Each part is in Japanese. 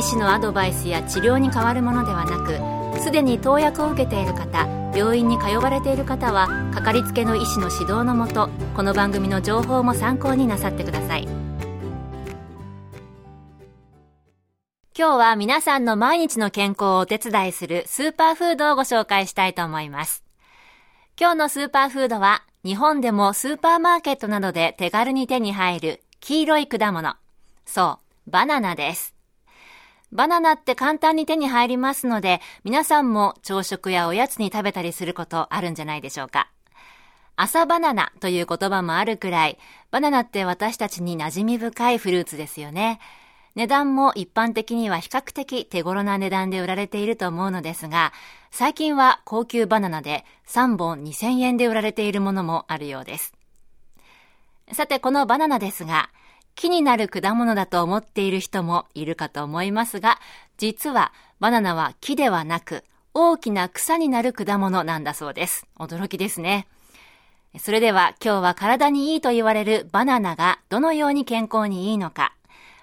医師のアドバイスや治療に変わるものではなくすでに投薬を受けている方病院に通われている方はかかりつけの医師の指導のもとこの番組の情報も参考になさってください。今日は皆さんの毎日の健康をお手伝いするスーパーフードをご紹介したいと思います。今日のスーパーフードは日本でもスーパーマーケットなどで手軽に手に入る黄色い果物。そうバナナです。バナナって簡単に手に入りますので、皆さんも朝食やおやつに食べたりすることあるんじゃないでしょうか。朝バナナという言葉もあるくらい、バナナって私たちに馴染み深いフルーツですよね。値段も一般的には比較的手頃な値段で売られていると思うのですが、最近は高級バナナで3本2000円で売られているものもあるようです。さて、このバナナですが、木になる果物だと思っている人もいるかと思いますが、実はバナナは木ではなく大きな草になる果物なんだそうです。驚きですね。それでは今日は体にいいと言われるバナナがどのように健康にいいのか、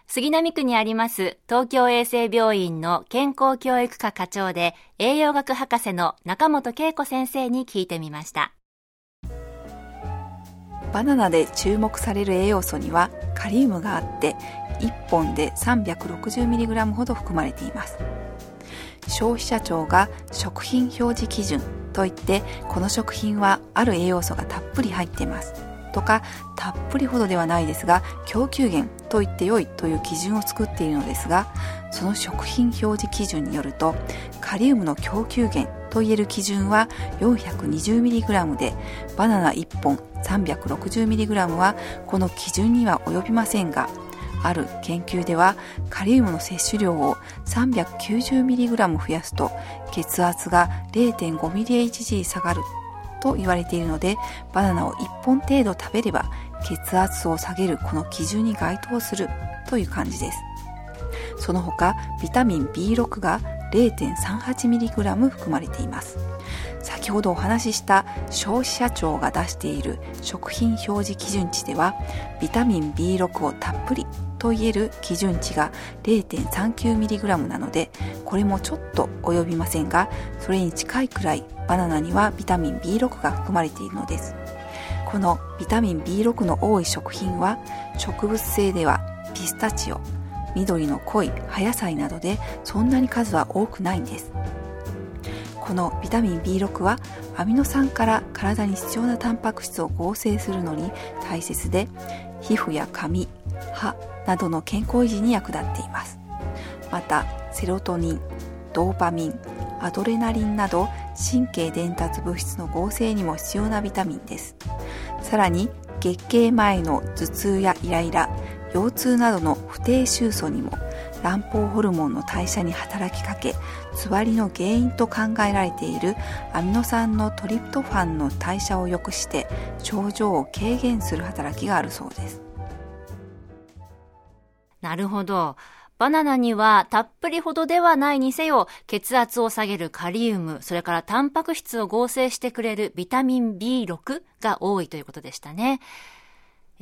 杉並区にあります東京衛生病院の健康教育科課長で栄養学博士の中本恵子先生に聞いてみました。バナナで注目される栄養素にはカリウムがあって1本で 360mg ほど含まれています。消費者庁が食品表示基準といってこの食品はある栄養素がたっぷり入っています。とかたっぷりほどではないですが供給源と言ってよいという基準を作っているのですがその食品表示基準によるとカリウムの供給源といえる基準は 420mg でバナナ1本 360mg はこの基準には及びませんがある研究ではカリウムの摂取量を 390mg 増やすと血圧が 0.5mHg 下がると言われているのでバナナを1本程度食べれば血圧を下げるこの基準に該当するという感じです。その他ビタミン B6 が 0.38mg 含まれています。先ほどお話しした消費者庁が出している食品表示基準値ではビタミン B6 をたっぷりと言える基準値が 0.39mg なのでこれもちょっと及びませんがそれに近いくらいバナナにはビタミン B6 が含まれているのです。このビタミン B6 の多い食品は植物性ではピスタチオ緑の濃い葉野菜などでそんなに数は多くないんです。このビタミン B6 はアミノ酸から体に必要なタンパク質を合成するのに大切で皮膚や髪歯などの健康維持に役立っています。またセロトニンドーパミンアドレナリンなど神経伝達物質の合成にも必要なビタミンです。さらに月経前の頭痛やイライラ腰痛などの不定収素にも卵胞ホルモンの代謝に働きかけつわりの原因と考えられているアミノ酸のトリプトファンの代謝を良くして症状を軽減する働きがあるそうです。なるほど。バナナにはたっぷりほどではないにせよ血圧を下げるカリウムそれからタンパク質を合成してくれるビタミン B6 が多いということでしたね。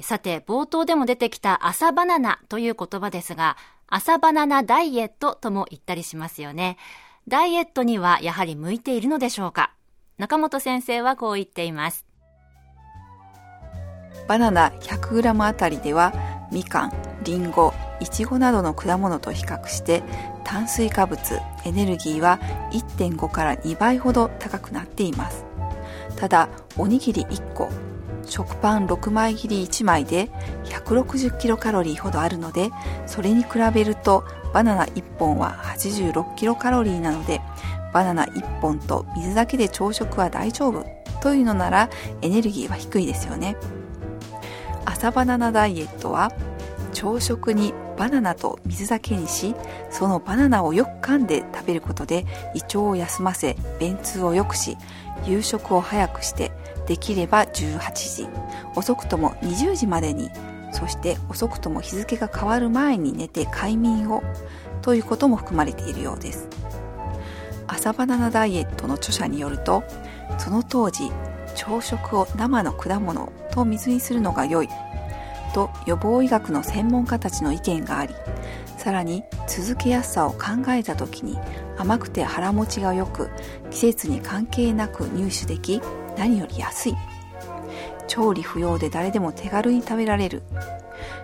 さて、冒頭でも出てきた朝バナナという言葉ですが、朝バナナダイエットとも言ったりしますよね。ダイエットにはやはり向いているのでしょうか？中本先生はこう言っています。バナナ 100g あたりでは、みかん、りんご、いちごなどの果物と比較して、炭水化物、エネルギーは1.5から2倍ほど高くなっています。ただ、おにぎり1個、食パン6枚切り1枚で160キロカロリーほどあるのでそれに比べるとバナナ1本は86キロカロリーなのでバナナ1本と水だけで朝食は大丈夫というのならエネルギーは低いですよね。朝バナナダイエットは朝食にバナナと水だけにしそのバナナをよく噛んで食べることで胃腸を休ませ便通を良くし夕食を早くしてできれば18時。遅くとも20時までに。そして遅くとも日付が変わる前に寝て快眠を。ということも含まれているようです。朝バナナダイエットの著者によるとその当時朝食を生の果物と水にするのが良い。と予防医学の専門家たちの意見がありさらに続けやすさを考えた時に甘くて腹持ちが良く季節に関係なく入手でき何より安い調理不要で誰でも手軽に食べられる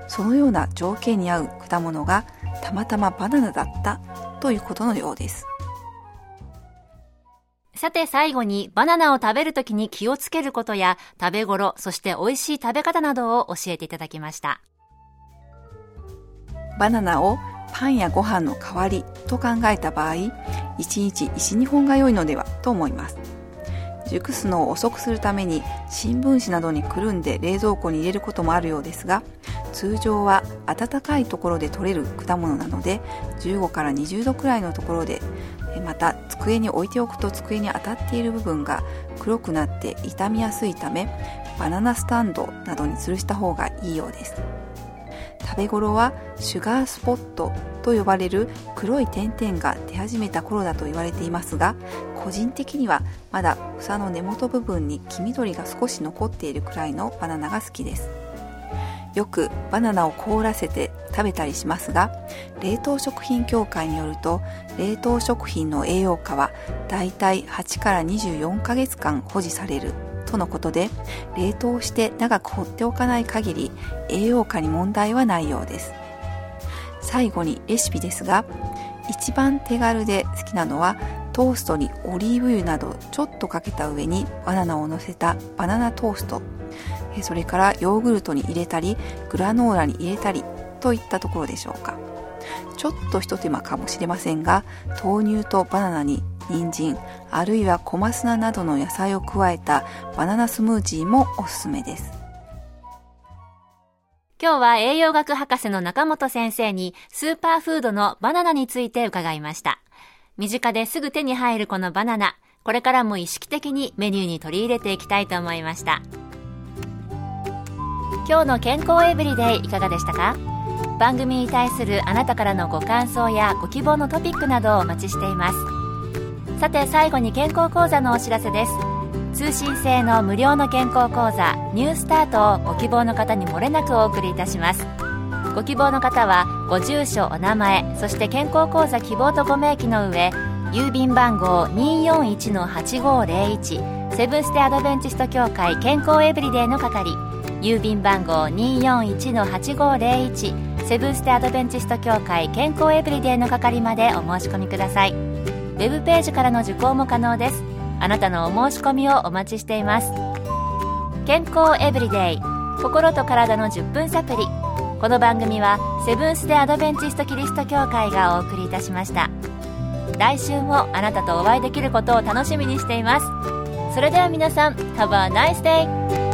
そのような条件に合う果物がたまたまバナナだったということのようですさて最後にバナナを食べるときに気をつけることや食べ頃、そして美味しい食べ方などを教えていただきました。バナナをパンやご飯の代わりと考えた場合、1日1、2本が良いのではと思います。熟すのを遅くするために新聞紙などにくるんで冷蔵庫に入れることもあるようですが通常は暖かいところで取れる果物なので15から20度くらいのところでまた机に置いておくと机に当たっている部分が黒くなって傷みやすいためバナナスタンドなどに吊るした方がいいようです。食べ頃はシュガースポットと呼ばれる黒い点々が出始めた頃だと言われていますが個人的にはまだ房の根元部分に黄緑が少し残っているくらいのバナナが好きです。よくバナナを凍らせて食べたりしますが冷凍食品協会によると冷凍食品の栄養価はだいたい8から24ヶ月間保持されるとのことで冷凍して長く放っておかない限り栄養価に問題はないようです。最後にレシピですが一番手軽で好きなのはトーストにオリーブ油などちょっとかけた上にバナナを乗せたバナナトースト。それからヨーグルトに入れたりグラノーラに入れたりといったところでしょうか。ちょっと一手間かもしれませんが豆乳とバナナに人参あるいは小松菜などの野菜を加えたバナナスムージーもおすすめです。今日は栄養学博士の中本先生にスーパーフードのバナナについて伺いました。身近ですぐ手に入るこのバナナ。これからも意識的にメニューに取り入れていきたいと思いました。今日の健康エブリデイいかがでしたか？番組に対するあなたからのご感想やご希望のトピックなどをお待ちしています。さて最後に健康講座のお知らせです。通信制の無料の健康講座ニュースタートをご希望の方に漏れなくお送りいたします。ご希望の方はご住所お名前そして健康講座希望とご明記の上郵便番号241-8501セブンステアドベンチスト協会健康エブリデイの係郵便番号241-8501セブンステアドベンチスト協会健康エブリデイの係までお申し込みください。ウェブページからの受講も可能です。あなたのお申し込みをお待ちしています。健康エブリデイ心と体の10分サプリこの番組はセブンス・デ・アドベンチスト・キリスト教会がお送りいたしました来週もあなたとお会いできることを楽しみにしていますそれでは皆さん Have a nice day!